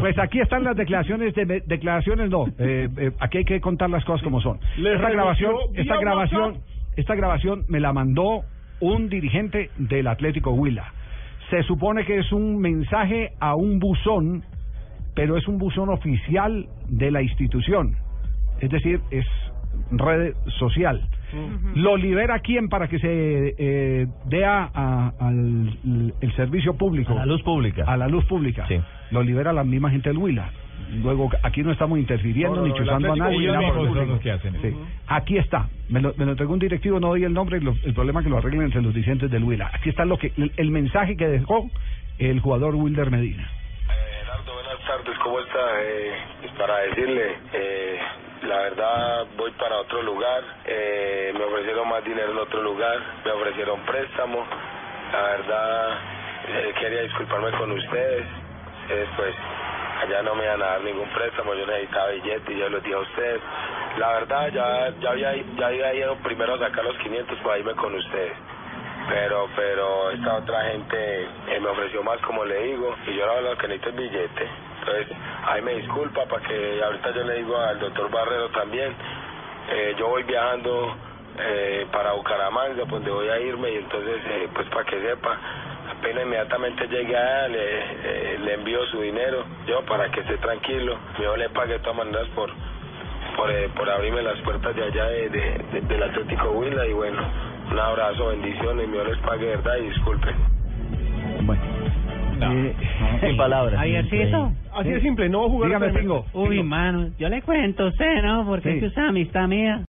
Pues aquí están las declaraciones de declaraciones no, eh, eh, aquí hay que contar las cosas como son. Esta grabación, esta grabación, esta grabación me la mandó un dirigente del Atlético Huila. Se supone que es un mensaje a un buzón, pero es un buzón oficial de la institución. Es decir, es red social. ¿Lo libera quién para que se eh, dé a, a- al el servicio público? A la luz pública. A la luz pública. Sí. Lo libera la misma gente del Huila. Luego, aquí no estamos interfiriendo No, no, ni chuzando a nadie. Los que hacen Sí. Aquí está. Me lo, me lo entregó un directivo, no doy el nombre, lo- el problema es que lo arreglen entre los dirigentes del Huila. Aquí está lo que el, el mensaje que dejó el jugador Wilder Medina. Eh, buenas tardes, ¿cómo está? Eh, para decirle, eh, verdad voy para otro lugar, eh, me ofrecieron más dinero en otro lugar, me ofrecieron préstamo, la verdad eh, quería disculparme con ustedes, ustedes pues allá no me iban a dar ningún préstamo, yo necesitaba billete y yo los dije a ustedes, la verdad ya, ya, había, ya había ido primero a sacar los 500 para irme con ustedes pero pero esta otra gente eh, me ofreció más como le digo y yo ahora lo que necesito es billete. Entonces ahí me disculpa para que ahorita yo le digo al doctor Barrero también eh, yo voy viajando eh, para Bucaramanga pues, donde voy a irme y entonces pues para que sepa apenas inmediatamente llegue allá le, le envío su dinero yo para que esté tranquilo yo le pague todas maneras por por, abrirme las puertas de allá de- del Atlético Huila y bueno, un abrazo, bendiciones, Dios les pague verdad y disculpen. Bueno. No. Eh, Sin palabras. Javiercito. Así de simple, no jugar Dígame, Pingo. Uy, mano, yo le cuento a usted, ¿no? Porque Sí. es que usted es amistad mía.